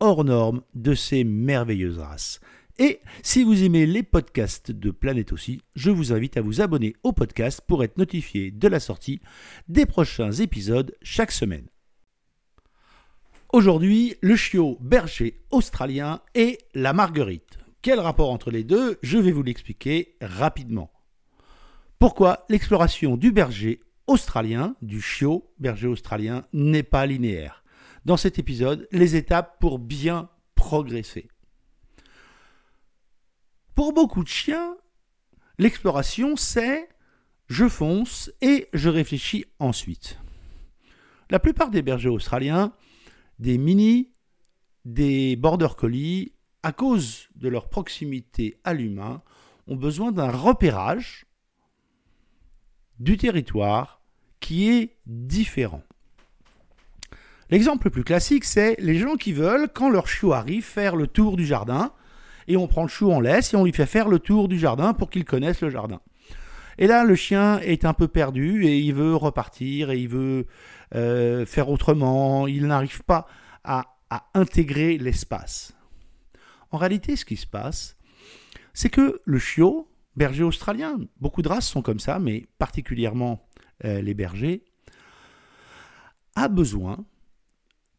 hors norme de ces merveilleuses races. Et si vous aimez les podcasts de Planète aussi, je vous invite à vous abonner au podcast pour être notifié de la sortie des prochains épisodes chaque semaine. Aujourd'hui, le chiot berger australien et la marguerite. Quel rapport entre les deux? Je vais vous l'expliquer rapidement. Pourquoi l'exploration du berger australien, du chiot berger australien, n'est pas linéaire? Dans cet épisode, les étapes pour bien progresser. Pour beaucoup de chiens, l'exploration c'est je fonce et je réfléchis ensuite. La plupart des bergers australiens, des mini, des border collies à cause de leur proximité à l'humain, ont besoin d'un repérage du territoire qui est différent. L'exemple le plus classique, c'est les gens qui veulent, quand leur chiot arrive, faire le tour du jardin, et on prend le chiot en laisse et on lui fait faire le tour du jardin pour qu'il connaisse le jardin. Et là, le chien est un peu perdu et il veut repartir et il veut euh, faire autrement. Il n'arrive pas à intégrer l'espace. En réalité, ce qui se passe, c'est que le chiot, berger australien, beaucoup de races sont comme ça, mais particulièrement euh, les bergers, a besoin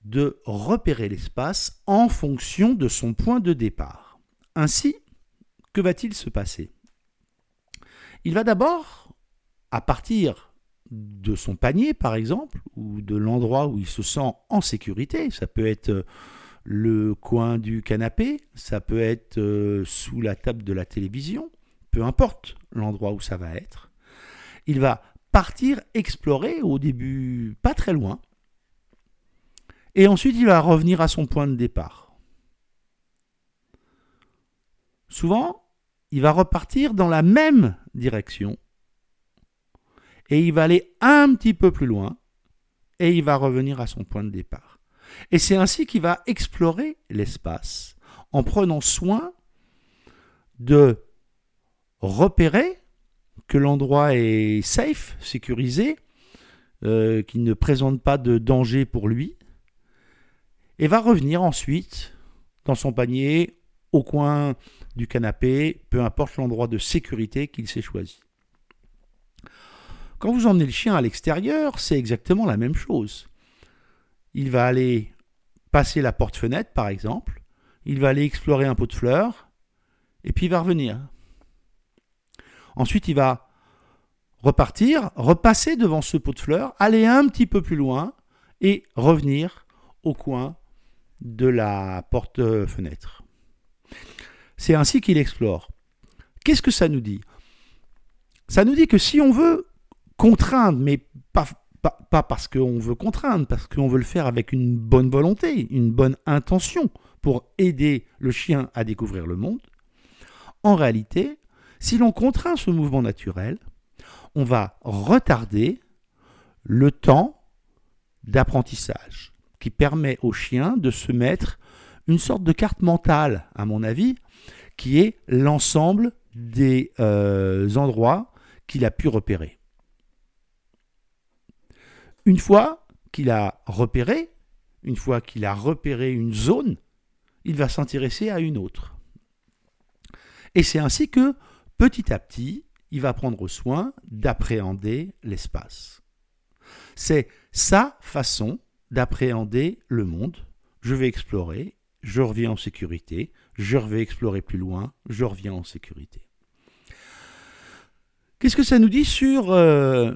de repérer l'espace en fonction de son point de départ. Ainsi, que va-t-il se passer? Il va d'abord, à partir de son panier par exemple, ou de l'endroit où il se sent en sécurité, ça peut être le coin du canapé, ça peut être euh, sous la table de la télévision, peu importe l'endroit où ça va être. Il va partir explorer au début pas très loin, et ensuite il va revenir à son point de départ. Souvent, il va repartir dans la même direction, et il va aller un petit peu plus loin, et il va revenir à son point de départ. Et c'est ainsi qu'il va explorer l'espace en prenant soin de repérer que l'endroit est safe, sécurisé, euh, qu'il ne présente pas de danger pour lui, et va revenir ensuite dans son panier, au coin du canapé, peu importe l'endroit de sécurité qu'il s'est choisi. Quand vous emmenez le chien à l'extérieur, c'est exactement la même chose il va aller passer la porte-fenêtre, par exemple, il va aller explorer un pot de fleurs, et puis il va revenir. Ensuite, il va repartir, repasser devant ce pot de fleurs, aller un petit peu plus loin, et revenir au coin de la porte-fenêtre. C'est ainsi qu'il explore. Qu'est-ce que ça nous dit? Ça nous dit que si on veut contraindre, mais pas pas, parce qu'on veut contraindre, parce qu'on veut le faire avec une bonne volonté, une bonne intention pour aider le chien à découvrir le monde. En réalité, si l'on contraint ce mouvement naturel, on va retarder le temps d'apprentissage qui permet au chien de se mettre une sorte de carte mentale, à mon avis, qui est l'ensemble des euh, endroits qu'il a pu repérer. Une fois qu'il a repéré, une fois qu'il a repéré une zone, il va s'intéresser à une autre. Et c'est ainsi que, petit à petit, il va prendre soin d'appréhender l'espace. C'est sa façon d'appréhender le monde. Je vais explorer, je reviens en sécurité, je vais explorer plus loin, je reviens en sécurité. Qu'est-ce que ça nous dit sur euh,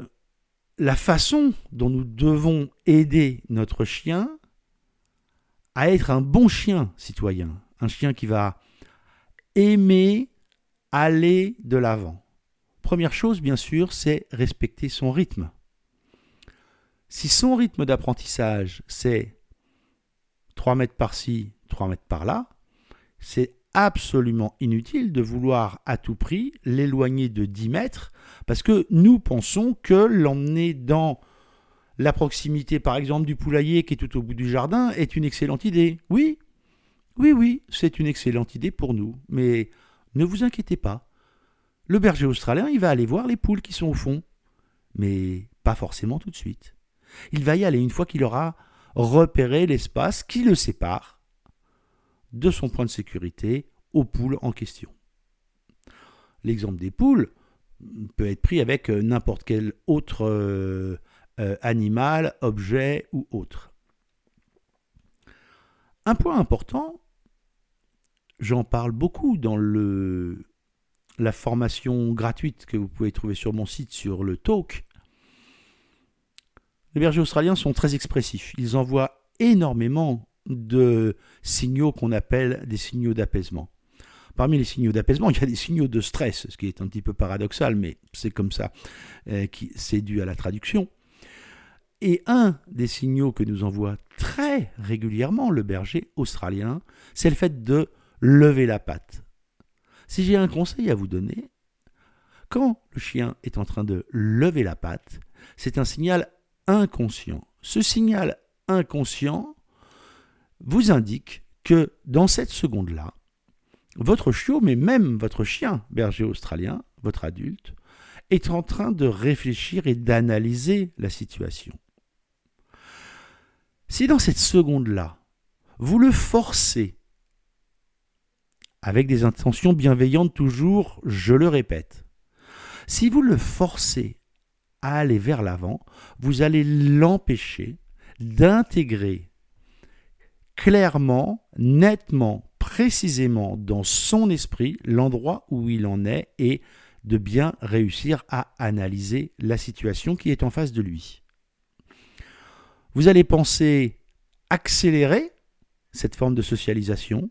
la façon dont nous devons aider notre chien à être un bon chien citoyen, un chien qui va aimer aller de l'avant? Première chose, bien sûr, c'est respecter son rythme. Si son rythme d'apprentissage, c'est 3 mètres par-ci, 3 mètres par-là, c'est absolument inutile de vouloir à tout prix l'éloigner de 10 mètres, parce que nous pensons que l'emmener dans la proximité, par exemple, du poulailler qui est tout au bout du jardin est une excellente idée. Oui, oui, oui, c'est une excellente idée pour nous, mais ne vous inquiétez pas. Le berger australien, il va aller voir les poules qui sont au fond, mais pas forcément tout de suite. Il va y aller une fois qu'il aura repéré l'espace qui le sépare de son point de sécurité aux poules en question. L'exemple des poules peut être pris avec euh, n'importe quel autre euh, euh, animal, objet ou autre. Un point important, j'en parle beaucoup dans la formation gratuite que vous pouvez trouver sur mon site sur le talk. Les bergers australiens sont très expressifs. Ils envoient énormément de signaux qu'on appelle des signaux d'apaisement. Parmi les signaux d'apaisement, il y a des signaux de stress, ce qui est un petit peu paradoxal, mais c'est comme ça, euh, c'est dû à la traduction. Et un des signaux que nous envoie très régulièrement le berger australien, c'est le fait de lever la patte. Si j'ai un conseil à vous donner, quand le chien est en train de lever la patte, c'est un signal inconscient. Ce signal inconscient vous indique que dans cette seconde-là, votre chiot, mais même votre chien berger australien, votre adulte, est en train de réfléchir et d'analyser la situation. Si dans cette seconde-là, vous le forcez, avec des intentions bienveillantes toujours, je le répète, si vous le forcez aller vers l'avant, vous allez l'empêcher d'intégrer clairement, nettement, précisément dans son esprit l'endroit où il en est et de bien réussir à analyser la situation qui est en face de lui. Vous allez penser accélérer cette forme de socialisation.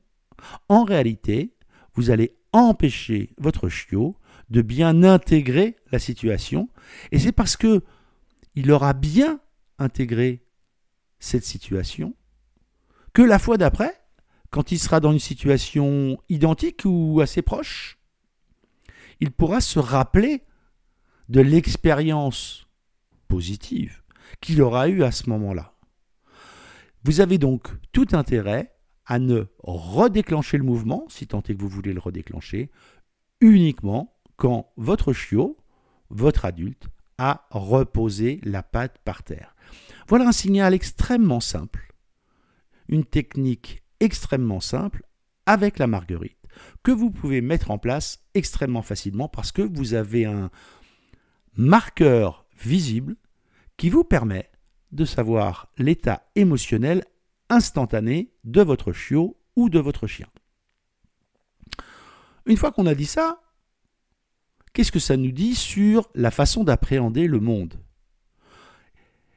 En réalité, vous allez empêcher votre chiot de bien intégrer la situation. Et c'est parce que il aura bien intégré cette situation que la fois d'après, quand il sera dans une situation identique ou assez proche, il pourra se rappeler de l'expérience positive qu'il aura eu à ce moment-là. Vous avez donc tout intérêt à ne redéclencher le mouvement, si tant est que vous voulez le redéclencher, uniquement quand votre chiot, votre adulte, a reposé la patte par terre. Voilà un signal extrêmement simple, une technique extrêmement simple avec la marguerite que vous pouvez mettre en place extrêmement facilement parce que vous avez un marqueur visible qui vous permet de savoir l'état émotionnel instantané de votre chiot ou de votre chien. Une fois qu'on a dit ça, qu'est-ce que ça nous dit sur la façon d'appréhender le monde?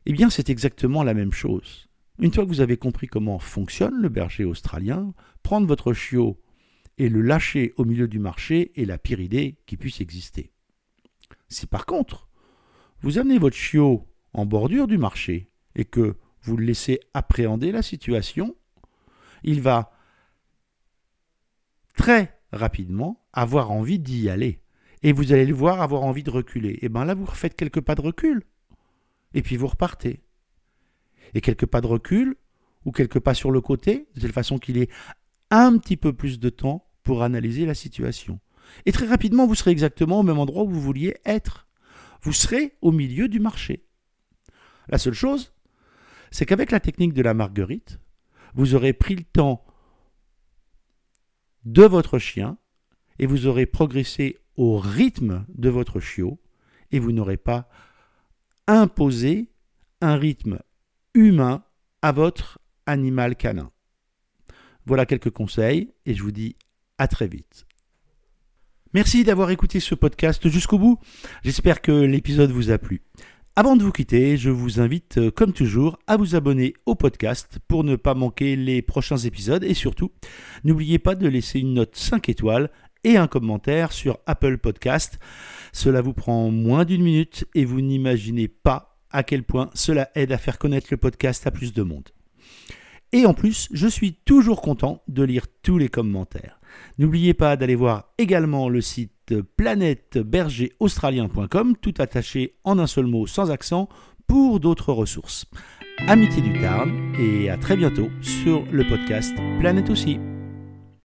Eh bien, c'est exactement la même chose. Une fois que vous avez compris comment fonctionne le berger australien, prendre votre chiot et le lâcher au milieu du marché est la pire idée qui puisse exister. Si par contre, vous amenez votre chiot en bordure du marché et que vous le laissez appréhender la situation, il va très rapidement avoir envie d'y aller. Et vous allez le voir avoir envie de reculer. Et bien là, vous refaites quelques pas de recul. Et puis vous repartez. Et quelques pas de recul, ou quelques pas sur le côté, de telle façon qu'il ait un petit peu plus de temps pour analyser la situation. Et très rapidement, vous serez exactement au même endroit où vous vouliez être. Vous serez au milieu du marché. La seule chose, c'est qu'avec la technique de la marguerite, vous aurez pris le temps de votre chien et vous aurez progressé au rythme de votre chiot et vous n'aurez pas imposé un rythme humain à votre animal canin. Voilà quelques conseils et je vous dis à très vite. Merci d'avoir écouté ce podcast jusqu'au bout. J'espère que l'épisode vous a plu. Avant de vous quitter, je vous invite, euh, comme toujours, à vous abonner au podcast pour ne pas manquer les prochains épisodes et surtout, n'oubliez pas de laisser une note 5 étoiles et un commentaire sur Apple Podcast. Cela vous prend moins d'une minute et vous n'imaginez pas à quel point cela aide à faire connaître le podcast à plus de monde. Et en plus, je suis toujours content de lire tous les commentaires. N'oubliez pas d'aller voir également le site planètebergeraustralien.com, tout attaché en un seul mot sans accent, pour d'autres ressources. Amitié du Tarn et à très bientôt sur le podcast Planète aussi.